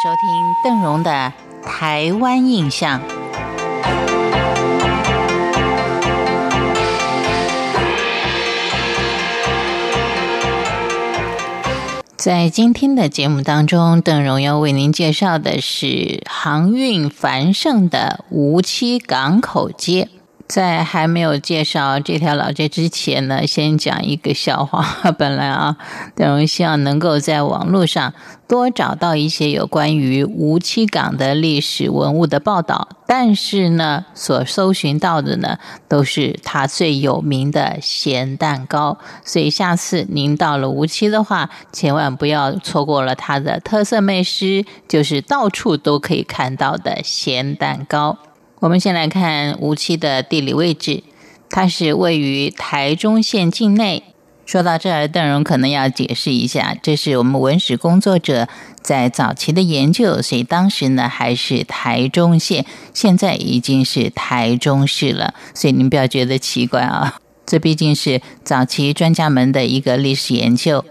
收听邓荣的《台湾印象》。在今天的节目当中，邓荣要为您介绍的是航运繁盛的梧栖港口街。在还没有介绍这条老街之前呢，先讲一个笑话。本来啊，邓荣希望能够在网络上多找到一些有关于梧栖港的历史文物的报道，但是呢，所搜寻到的呢，都是它最有名的咸蛋糕。所以下次您到了梧栖的话，千万不要错过了它的特色美食，就是到处都可以看到的咸蛋糕。我们先来看无锡的地理位置，它是位于台中县境内。说到这儿，邓荣可能要解释一下，这是我们文史工作者在早期的研究，所以当时呢还是台中县，现在已经是台中市了，所以您不要觉得奇怪啊，这毕竟是早期专家们的一个历史研究。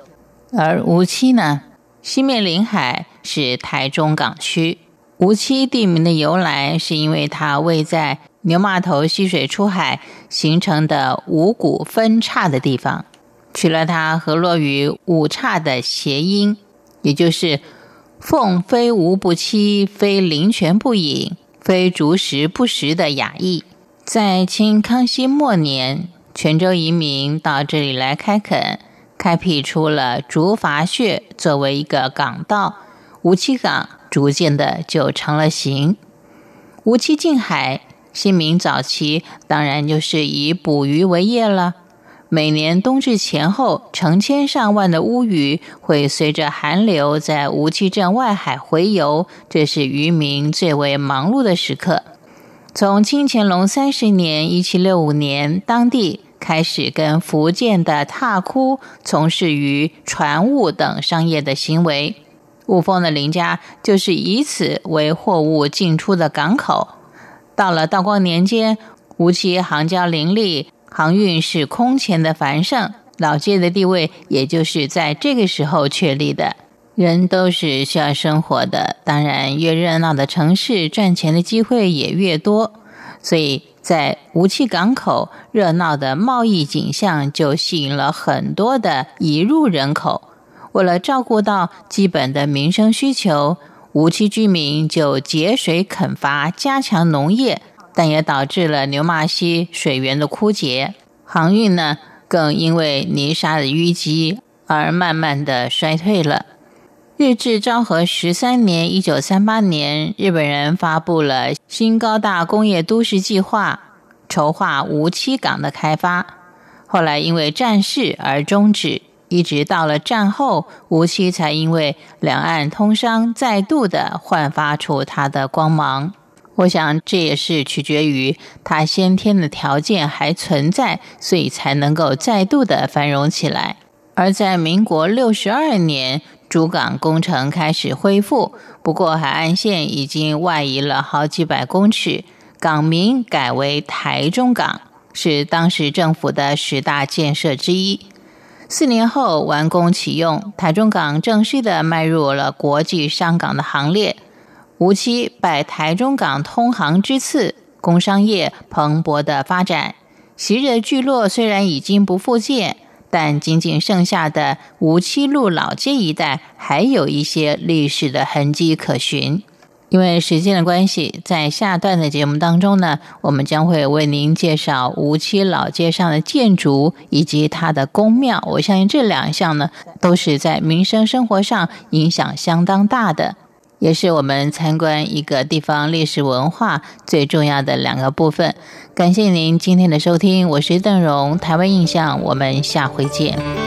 而无锡呢，西面临海，是台中港区。无锡地名的由来，是因为它位在牛码头溪水出海形成的五股分叉的地方，取了它河落于五岔的谐音，也就是“凤非无不栖，非灵泉不饮，非竹石不食”的雅意。在清康熙末年，泉州移民到这里来开垦，开辟出了竹筏穴作为一个港道，无锡港。逐渐的就成了形。无期近海，新民早期当然就是以捕鱼为业了。每年冬至前后，成千上万的乌鱼会随着寒流在无期镇外海洄游，这是渔民最为忙碌的时刻。从清乾隆三十年（一七六五年），当地开始跟福建的踏窟从事于船务等商业的行为。雾峰的林家就是以此为货物进出的港口。到了道光年间，吴期航交林立，航运是空前的繁盛，老街的地位也就是在这个时候确立的。人都是需要生活的，当然越热闹的城市，赚钱的机会也越多。所以在吴期港口，热闹的贸易景象就吸引了很多的移入人口。为了照顾到基本的民生需求，无期居民就节水垦伐，加强农业，但也导致了牛马溪水源的枯竭。航运呢，更因为泥沙的淤积而慢慢的衰退了。日治昭和十三年（一九三八年），日本人发布了新高大工业都市计划，筹划无期港的开发，后来因为战事而终止。一直到了战后，无锡才因为两岸通商，再度的焕发出它的光芒。我想这也是取决于它先天的条件还存在，所以才能够再度的繁荣起来。而在民国六十二年，主港工程开始恢复，不过海岸线已经外移了好几百公尺，港名改为台中港，是当时政府的十大建设之一。四年后完工启用，台中港正式的迈入了国际商港的行列。无期拜台中港通航之赐，工商业蓬勃的发展。昔日的聚落虽然已经不复见，但仅仅剩下的无期路老街一带，还有一些历史的痕迹可寻。因为时间的关系，在下段的节目当中呢，我们将会为您介绍无锡老街上的建筑以及它的宫庙。我相信这两项呢，都是在民生生活上影响相当大的，也是我们参观一个地方历史文化最重要的两个部分。感谢您今天的收听，我是邓荣，台湾印象，我们下回见。